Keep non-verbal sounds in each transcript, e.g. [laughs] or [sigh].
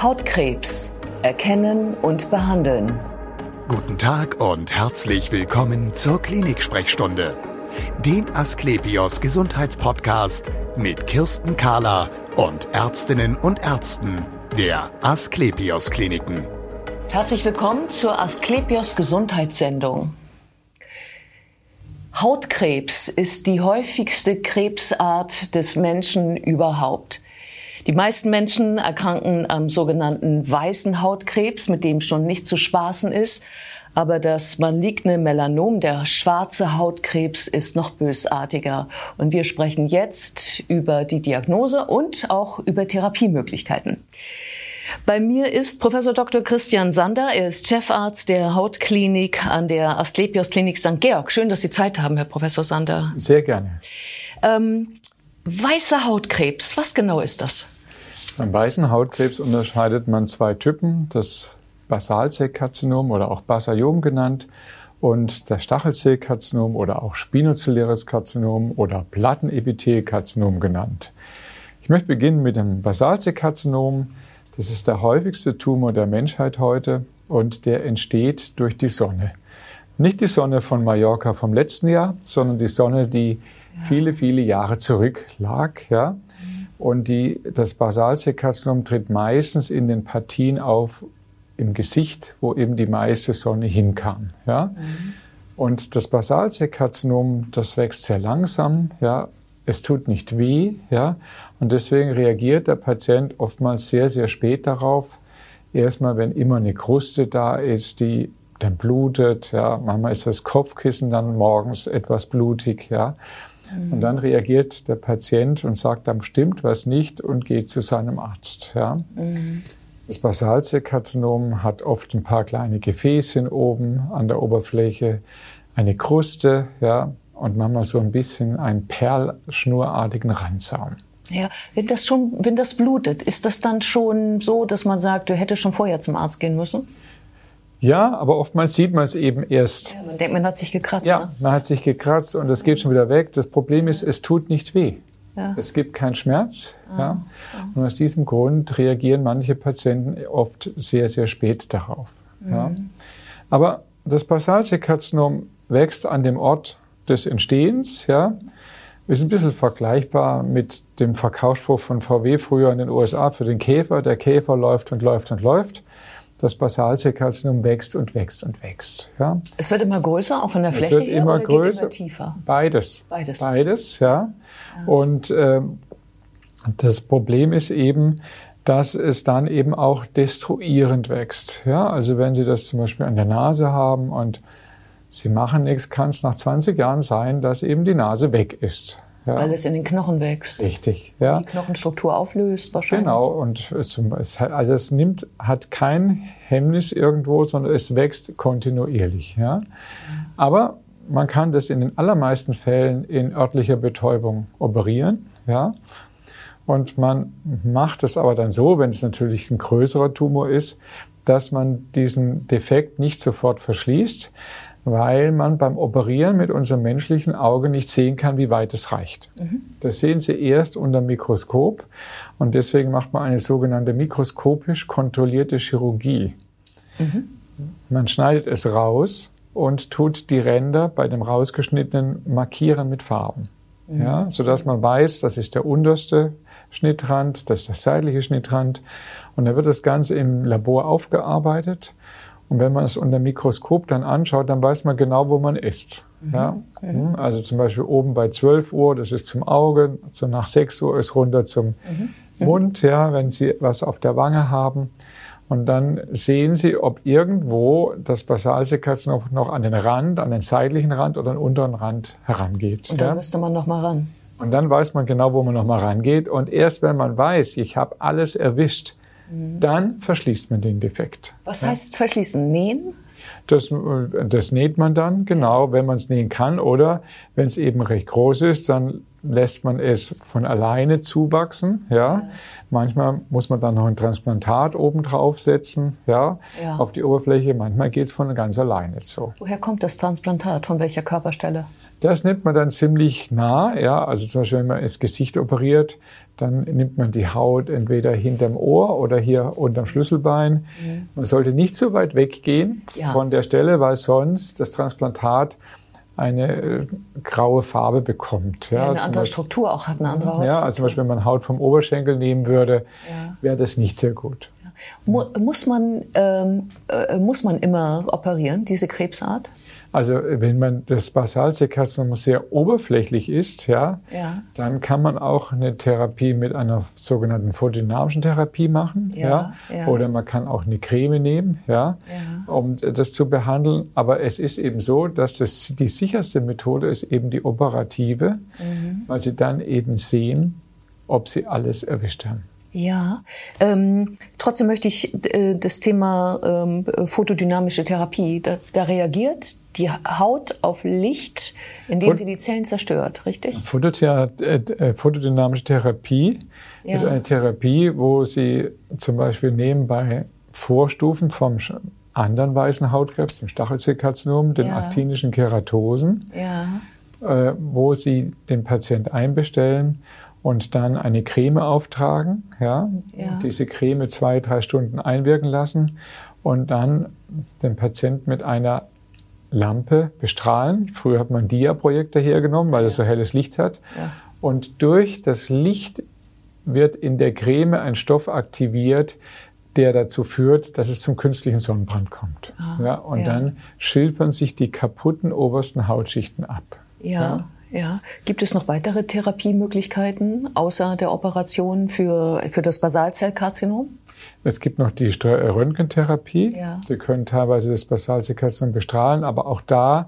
Hautkrebs. Erkennen und behandeln. Guten Tag und herzlich willkommen zur Klinik-Sprechstunde, dem Asklepios Gesundheitspodcast mit Kirsten Kahler und Ärztinnen und Ärzten der Asklepios Kliniken. Herzlich willkommen zur Asklepios Gesundheitssendung. Hautkrebs ist die häufigste Krebsart des Menschen überhaupt. Die meisten Menschen erkranken am sogenannten weißen Hautkrebs, mit dem schon nicht zu spaßen ist. Aber das maligne Melanom, der schwarze Hautkrebs, ist noch bösartiger. Und wir sprechen jetzt über die Diagnose und auch über Therapiemöglichkeiten. Bei mir ist Professor Dr. Christian Sander. Er ist Chefarzt der Hautklinik an der Asklepios Klinik St. Georg. Schön, dass Sie Zeit haben, Herr Professor Sander. Sehr gerne. Ähm, weißer Hautkrebs, was genau ist das? Beim weißen Hautkrebs unterscheidet man zwei Typen, das Basalzellkarzinom oder auch Basaliom genannt und das Stachelzellkarzinom oder auch spinozelläres Karzinom oder Plattenepithelkarzinom genannt. Ich möchte beginnen mit dem Basalzellkarzinom. Das ist der häufigste Tumor der Menschheit heute und der entsteht durch die Sonne. Nicht die Sonne von Mallorca vom letzten Jahr, sondern die Sonne, die viele, viele Jahre zurück lag. Ja? Und die, das Basalzellkarzinom tritt meistens in den Partien auf im Gesicht, wo eben die meiste Sonne hinkam. Ja? Mhm. Und das Basalzellkarzinom, das wächst sehr langsam, ja, es tut nicht weh, ja, und deswegen reagiert der Patient oftmals sehr, sehr spät darauf. Erstmal, wenn immer eine Kruste da ist, die dann blutet, ja, manchmal ist das Kopfkissen dann morgens etwas blutig, ja. Mhm. Und dann reagiert der Patient und sagt, dann stimmt was nicht und geht zu seinem Arzt, ja. Mhm. Das Basalzellkarzinom hat oft ein paar kleine Gefäßchen oben an der Oberfläche, eine Kruste, ja, und manchmal so ein bisschen einen perlschnurartigen Randsaum. Ja, wenn das schon, wenn das blutet, ist das dann schon so, dass man sagt, du hättest schon vorher zum Arzt gehen müssen? Ja, aber oftmals sieht man es eben erst. Ja, man denkt, man hat sich gekratzt. Ja, ne? man hat sich gekratzt und es geht schon wieder weg. Das Problem ist, es tut nicht weh. Ja. Es gibt keinen Schmerz. Ah, ja. Und aus diesem Grund reagieren manche Patienten oft sehr, sehr spät darauf. Mhm. Ja. Aber das Basalzellkarzinom wächst an dem Ort des Entstehens. Ja. Ist ein bisschen vergleichbar mit dem Verkaufsspruch von VW früher in den USA für den Käfer. Der Käfer läuft und läuft und läuft. Das Basalzellkarzinom wächst und wächst und wächst. Ja. Es wird immer größer, auch von der Fläche es wird her, immer oder größer. Immer tiefer? Beides. Beides. Beides, ja. ja. Und ähm, das Problem ist eben, dass es dann eben auch destruierend wächst. Ja, also wenn Sie das zum Beispiel an der Nase haben und Sie machen nichts, kann es nach 20 Jahren sein, dass eben die Nase weg ist. Ja. Weil es in den Knochen wächst. Richtig, ja. Die Knochenstruktur auflöst wahrscheinlich. Genau, und es, also es nimmt, hat kein Hemmnis irgendwo, sondern es wächst kontinuierlich. Ja. Aber man kann das in den allermeisten Fällen in örtlicher Betäubung operieren. Ja. Und man macht es aber dann so, wenn es natürlich ein größerer Tumor ist, dass man diesen Defekt nicht sofort verschließt, weil man beim Operieren mit unserem menschlichen Auge nicht sehen kann, wie weit es reicht. Mhm. Das sehen Sie erst unter Mikroskop und deswegen macht man eine sogenannte mikroskopisch kontrollierte Chirurgie. Mhm. Man schneidet es raus und tut die Ränder bei dem rausgeschnittenen markieren mit Farben. Mhm. Ja, sodass man weiß, das ist der unterste Schnittrand, das ist der seitliche Schnittrand. Und dann wird das Ganze im Labor aufgearbeitet und wenn man es unter Mikroskop dann anschaut, dann weiß man genau, wo man ist. Mhm. Ja? Mhm. Also zum Beispiel oben bei 12 Uhr, das ist zum Auge, so nach 6 Uhr ist runter zum mhm. Mund, ja, wenn Sie was auf der Wange haben. Und dann sehen Sie, ob irgendwo das Basalzellkarzinom noch, noch an den Rand, an den seitlichen Rand oder an den unteren Rand herangeht. Und dann ja? müsste man noch mal ran. Und dann weiß man genau, wo man noch mal rangeht. Und erst wenn man weiß, ich habe alles erwischt, Mhm. Dann verschließt man den Defekt. Was heißt verschließen? Nähen? Das, das näht man dann, genau, wenn man es nähen kann. Oder wenn es eben recht groß ist, dann lässt man es von alleine zuwachsen. Ja. ja. Manchmal muss man dann noch ein Transplantat oben draufsetzen, ja, ja, auf die Oberfläche. Manchmal geht es von ganz alleine so. Woher kommt das Transplantat? Von welcher Körperstelle? Das nimmt man dann ziemlich nah. Ja. Also zum Beispiel, wenn man das Gesicht operiert, dann nimmt man die Haut entweder hinterm Ohr oder hier unterm Schlüsselbein. Mhm. Man sollte nicht so weit weggehen ja. von der Stelle, weil sonst das Transplantat eine äh, graue Farbe bekommt. Ja, ja eine andere Beispiel, Struktur auch hat, eine andere Haut. Ja, also zum Beispiel, wenn man Haut vom Oberschenkel nehmen würde, ja. wäre das nicht sehr gut. Muss man, ähm, äh, muss man immer operieren, diese Krebsart? Also wenn man das Basalzellkarzinom sehr oberflächlich ist, ja, ja, dann kann man auch eine Therapie mit einer sogenannten photodynamischen Therapie machen, ja, ja, oder man kann auch eine Creme nehmen, ja, ja, um das zu behandeln. Aber es ist eben so, dass das die sicherste Methode ist eben die operative, mhm. weil sie dann eben sehen, ob sie alles erwischt haben. Ja, ähm, trotzdem möchte ich äh, das Thema ähm, photodynamische Therapie, da, da, reagiert die Haut auf Licht, indem Phot sie die Zellen zerstört, richtig? Photother äh, äh, photodynamische Therapie ja. ist eine Therapie, wo Sie zum Beispiel nebenbei Vorstufen vom anderen weißen Hautkrebs, dem Stachelzellkarzinom, den ja. aktinischen Keratosen, ja. äh, wo Sie den Patient einbestellen und dann eine Creme auftragen, ja, ja. diese Creme zwei, drei Stunden einwirken lassen und dann den Patienten mit einer Lampe bestrahlen. Früher hat man Dia-Projekte hergenommen, weil es so helles Licht hat. Ja. Und durch das Licht wird in der Creme ein Stoff aktiviert, der dazu führt, dass es zum künstlichen Sonnenbrand kommt. Ah, ja, und ja. dann schilfern sich die kaputten obersten Hautschichten ab. Ja. Ja. Gibt es noch weitere Therapiemöglichkeiten außer der Operation für, für das Basalzellkarzinom? Es gibt noch die Röntgentherapie. Ja. Sie können teilweise das Basalzellkarzinom bestrahlen, aber auch da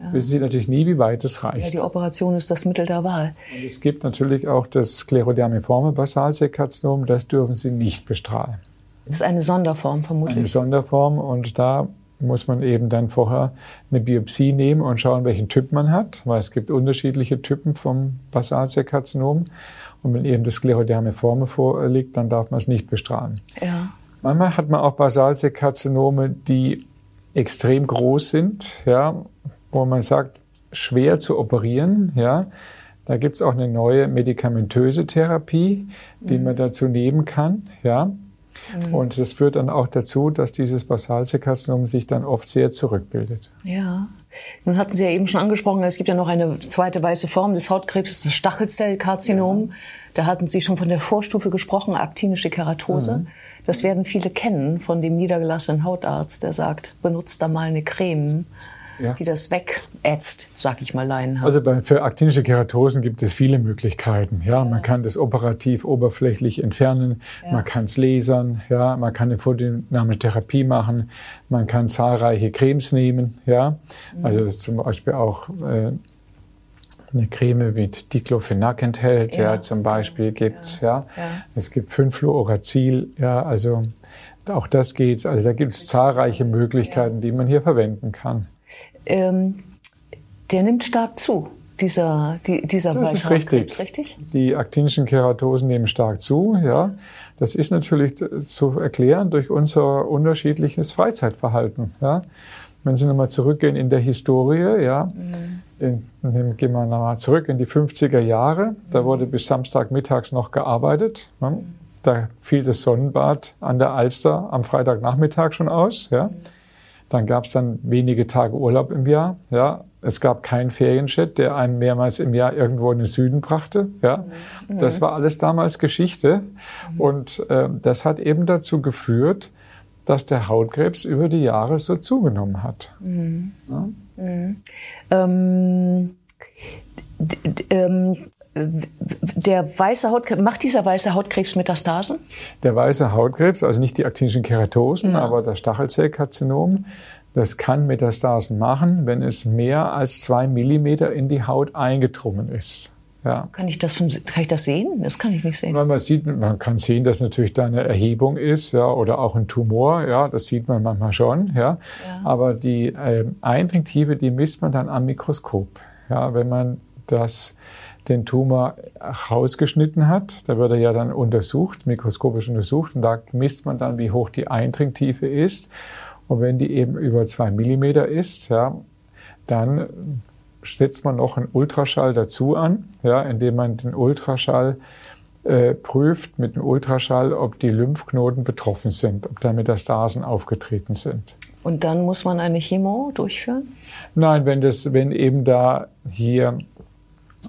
ja. wissen Sie natürlich nie, wie weit es reicht. Ja, die Operation ist das Mittel der Wahl. Und es gibt natürlich auch das sklerodermiforme Basalzellkarzinom, das dürfen Sie nicht bestrahlen. Das ist eine Sonderform vermutlich. Eine Sonderform und da muss man eben dann vorher eine Biopsie nehmen und schauen, welchen Typ man hat, weil es gibt unterschiedliche Typen vom Basalzellkarzinom. Und wenn eben das Sklerodermiforme vorliegt, dann darf man es nicht bestrahlen. Ja. Manchmal hat man auch Basalzellkarzinome, die extrem groß sind, ja, wo man sagt, schwer zu operieren, ja. Da gibt es auch eine neue medikamentöse Therapie, die mhm. man dazu nehmen kann, ja. Mhm. Und das führt dann auch dazu, dass dieses Basalzellkarzinom sich dann oft sehr zurückbildet. Ja. Nun hatten Sie ja eben schon angesprochen, es gibt ja noch eine zweite weiße Form des Hautkrebs, das Stachelzellkarzinom. Ja. Da hatten Sie schon von der Vorstufe gesprochen, aktinische Keratose. Mhm. Das werden viele kennen von dem niedergelassenen Hautarzt, der sagt, benutzt da mal eine Creme ja. die das wegätzt, sag ich mal laienhaft. Also bei, für aktinische Keratosen gibt es viele Möglichkeiten. Ja, ja. man kann das operativ oberflächlich entfernen, ja. man kann es lasern, ja, man kann eine photodynamische Therapie machen, man kann zahlreiche Cremes nehmen, ja, mhm. also zum Beispiel auch äh, eine Creme mit Diclofenac enthält, ja, zum Beispiel gibt's, ja. ja. Es gibt 5-Fluoracil, ja, also auch das geht. Also da gibt es zahlreiche Möglichkeiten, die man hier verwenden kann ähm, der nimmt stark zu, dieser, die, dieser Das ist richtig. richtig. Die aktinischen Keratosen nehmen stark zu, ja. Das ist natürlich zu erklären durch unser unterschiedliches Freizeitverhalten, ja. Wenn Sie nochmal zurückgehen in der Historie, ja, mhm. in, gehen wir nochmal zurück in die 50er Jahre, da mhm. wurde bis Samstagmittags noch gearbeitet. Ne? Da fiel das Sonnenbad an der Alster am Freitagnachmittag schon aus, ja. Mhm. Dann gab es dann wenige Tage Urlaub im Jahr. Ja, es gab keinen Ferienjet, der einen mehrmals im Jahr irgendwo in den Süden brachte. Ja, mhm. das war alles damals Geschichte. Mhm. Und äh, das hat eben dazu geführt, dass der Hautkrebs über die Jahre so zugenommen hat. Mhm. Ja? Mhm. Ähm, ähm, der weiße Hautkrebs, macht dieser weiße Hautkrebs Metastasen? Der weiße Hautkrebs, also nicht die aktinischen Keratosen, ja. aber das Stachelzellkarzinom, das kann Metastasen machen, wenn es mehr als zwei Millimeter in die Haut eingedrungen ist. Ja. Kann ich das, von, kann ich das sehen? Das kann ich nicht sehen. man sieht, man kann sehen, dass natürlich da eine Erhebung ist, ja, oder auch ein Tumor, ja, das sieht man manchmal schon, ja. ja. Aber die äh, Eindringtiefe, die misst man dann am Mikroskop, ja, wenn man das den Tumor rausgeschnitten hat. Da wird er ja dann untersucht, mikroskopisch untersucht und da misst man dann, wie hoch die Eindringtiefe ist. Und wenn die eben über zwei Millimeter ist, ja, dann setzt man noch einen Ultraschall dazu an, ja, indem man den Ultraschall äh, prüft mit dem Ultraschall, ob die Lymphknoten betroffen sind, ob da Metastasen aufgetreten sind. Und dann muss man eine Chemo durchführen? Nein, wenn, das, wenn eben da hier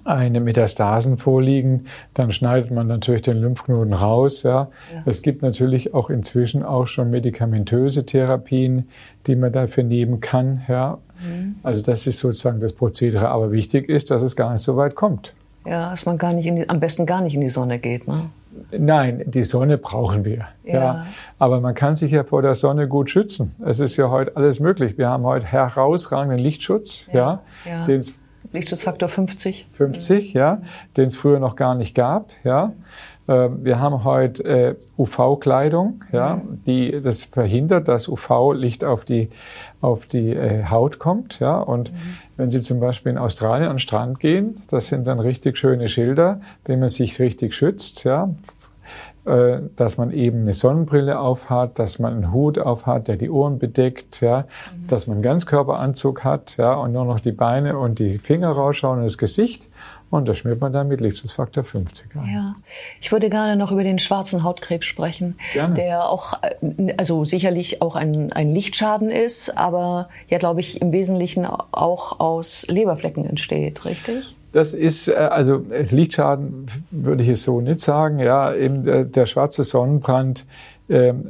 eine Metastasen vorliegen, dann schneidet man natürlich den Lymphknoten raus. Ja. ja. Es gibt natürlich auch inzwischen auch schon medikamentöse Therapien, die man dafür nehmen kann. Ja. Mhm. Also das ist sozusagen das Prozedere. Aber wichtig ist, dass es gar nicht so weit kommt. Ja, dass man gar nicht die, am besten gar nicht in die Sonne geht. Ne? Nein, die Sonne brauchen wir. Ja. ja. Aber man kann sich ja vor der Sonne gut schützen. Es ist ja heute alles möglich. Wir haben heute herausragenden Lichtschutz, ja, ja, ja. den es Lichtschutzfaktor 50. 50, ja, den es früher noch gar nicht gab, ja. Ähm, wir haben heute äh, UV-Kleidung, ja, die das verhindert, dass UV-Licht auf die auf die äh, Haut kommt, ja. Und mhm. wenn Sie zum Beispiel in Australien an den Strand gehen, das sind dann richtig schöne Schilder, wenn man sich richtig schützt, ja, dass man eben eine Sonnenbrille aufhat, dass man einen Hut aufhat, der die Ohren bedeckt, ja, mhm. dass man einen Ganzkörperanzug hat, ja, und nur noch die Beine und die Finger rausschauen und das Gesicht. Und das schmiert man dann mit Lichtschutzfaktor 50 an. Ja, ich würde gerne noch über den schwarzen Hautkrebs sprechen, gerne. der auch, äh, also sicherlich auch ein, ein Lichtschaden ist, aber ja, glaube ich, im Wesentlichen auch aus Leberflecken entsteht, richtig? Das ist, äh, also Lichtschaden würde ich es so nicht sagen. Ja, eben der, der schwarze Sonnenbrand. Ähm,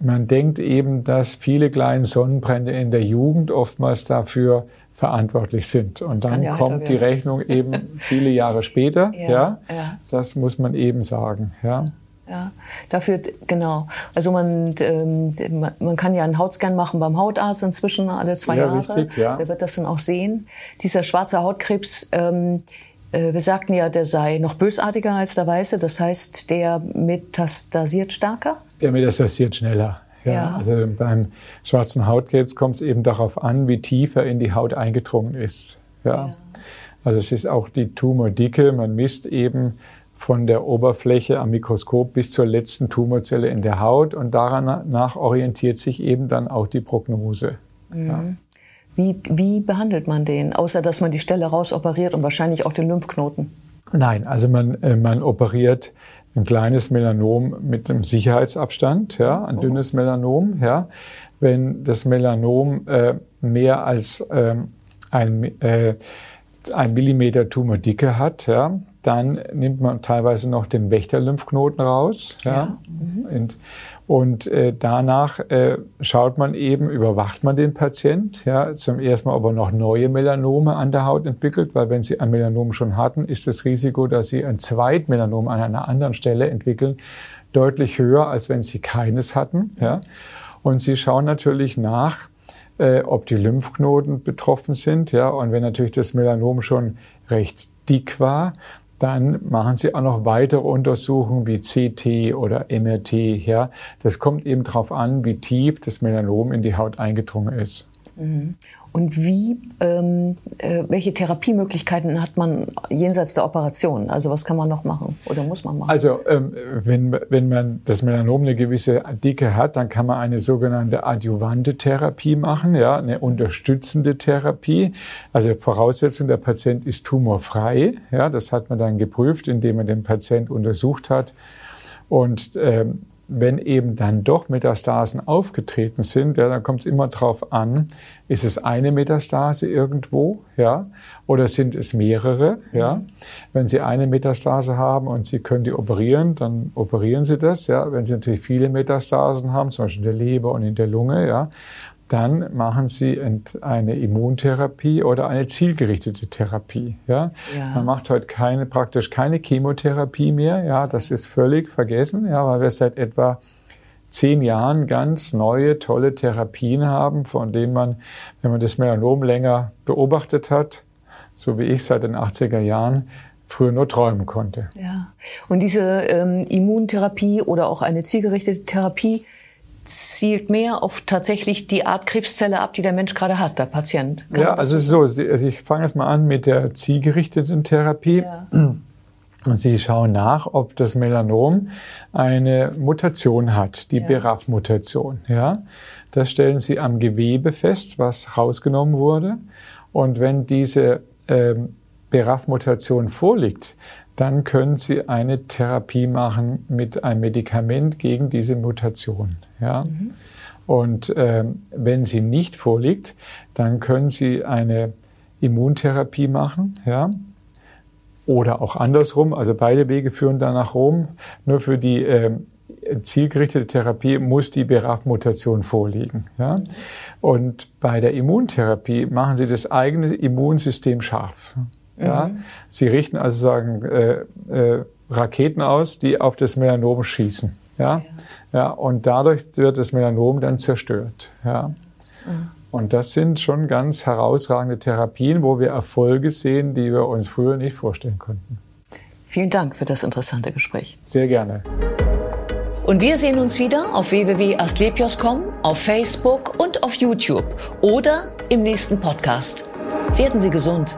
man denkt eben, dass viele kleine Sonnenbrände in der Jugend oftmals dafür verantwortlich sind. Und dann ja kommt die Rechnung eben viele Jahre später. [laughs] Ja, ja, Das muss man eben sagen. Ja. Ja, dafür, genau. Also man, ähm, man kann ja einen Hautscan machen beim Hautarzt inzwischen alle zwei Sehr Jahre. Richtig, ja. Der wird das dann auch sehen. Dieser schwarze Hautkrebs, ähm, äh, wir sagten ja, der sei noch bösartiger als der weiße. Das heißt, der metastasiert stärker? Der metastasiert schneller. Ja, ja. Also beim schwarzen Hautkrebs kommt es eben darauf an, wie tief er in die Haut eingedrungen ist. Ja. ja. Also es ist auch die Tumordicke. Man misst eben von der Oberfläche am Mikroskop bis zur letzten Tumorzelle in der Haut und danach orientiert sich eben dann auch die Prognose. Mhm. Ja. Wie, wie behandelt man den, außer dass man die Stelle rausoperiert und wahrscheinlich auch den Lymphknoten? Nein, also man, äh, man operiert ein kleines Melanom mit einem Sicherheitsabstand, ja, ein oh. dünnes Melanom, ja. Wenn das Melanom äh, mehr als ähm, ein, äh, ein Millimeter Tumordicke hat, ja, dann nimmt man teilweise noch den Wächterlymphknoten raus. Ja. ja. Mhm. Und, und äh, danach äh, schaut man eben, überwacht man den Patient. Ja, zum ersten Mal, ob er noch neue Melanome an der Haut entwickelt, weil wenn Sie ein Melanom schon hatten, ist das Risiko, dass Sie ein Zweitmelanom an einer anderen Stelle entwickeln, deutlich höher, als wenn Sie keines hatten. Ja. Und Sie schauen natürlich nach, äh, ob die Lymphknoten betroffen sind. Ja, und wenn natürlich das Melanom schon recht dick war, dann machen Sie auch noch weitere Untersuchungen wie CT oder MRT. Ja, das kommt eben darauf an, wie tief das Melanom in die Haut eingedrungen ist. Und wie, ähm, äh, welche Therapiemöglichkeiten hat man jenseits der Operation? Also was kann man noch machen oder muss man machen? Also ähm, wenn, wenn man das Melanom eine gewisse Dicke hat, dann kann man eine sogenannte adjuvante Therapie machen, ja, eine unterstützende Therapie. Also Voraussetzung, der Patient ist tumorfrei. Ja, das hat man dann geprüft, indem man den Patient untersucht hat. Und ähm, wenn eben dann doch Metastasen aufgetreten sind, ja, dann kommt es immer darauf an, ist es eine Metastase irgendwo, ja, oder sind es mehrere, ja. Wenn Sie eine Metastase haben und Sie können die operieren, dann operieren Sie das, ja. Wenn Sie natürlich viele Metastasen haben, zum Beispiel in der Leber und in der Lunge, ja, dann machen Sie eine Immuntherapie oder eine zielgerichtete Therapie. Ja? ja? Man macht heute keine, praktisch keine Chemotherapie mehr. Ja, das ist völlig vergessen, ja, weil wir seit etwa zehn Jahren ganz neue, tolle Therapien haben, von denen man, wenn man das Melanom länger beobachtet hat, so wie ich seit den 80er Jahren, früher nur träumen konnte. Ja. Und diese ähm, Immuntherapie oder auch eine zielgerichtete Therapie, zielt mehr auf tatsächlich die Art Krebszelle ab, die der Mensch gerade hat, der Patient. Kann ja, also so, also ich fange jetzt mal an mit der zielgerichteten Therapie. Ja. Sie schauen nach, ob das Melanom eine Mutation hat, die ja. BRAF-Mutation. Ja, das stellen Sie am Gewebe fest, was rausgenommen wurde. Und wenn diese ähm, BRAF-Mutation vorliegt, dann können Sie eine Therapie machen mit einem Medikament gegen diese Mutation. Ja? Mhm. Und ähm, wenn sie nicht vorliegt, dann können Sie eine Immuntherapie machen. Ja? Oder auch andersrum, also beide Wege führen dann nach Rom. Nur für die ähm, zielgerichtete Therapie muss die BRAF-Mutation vorliegen. Ja? Und bei der Immuntherapie machen Sie das eigene Immunsystem scharf. Ja? Mhm. Sie richten also sagen äh, äh, Raketen aus, die auf das Melanom schießen. Ja? ja? Ja, und dadurch wird das Melanom dann zerstört. Ja? Mhm. Und das sind schon ganz herausragende Therapien, wo wir Erfolge sehen, die wir uns früher nicht vorstellen konnten. Vielen Dank für das interessante Gespräch. Sehr gerne. Und wir sehen uns wieder auf www.astlepios.com, auf Facebook und auf YouTube oder im nächsten Podcast. Werden Sie gesund.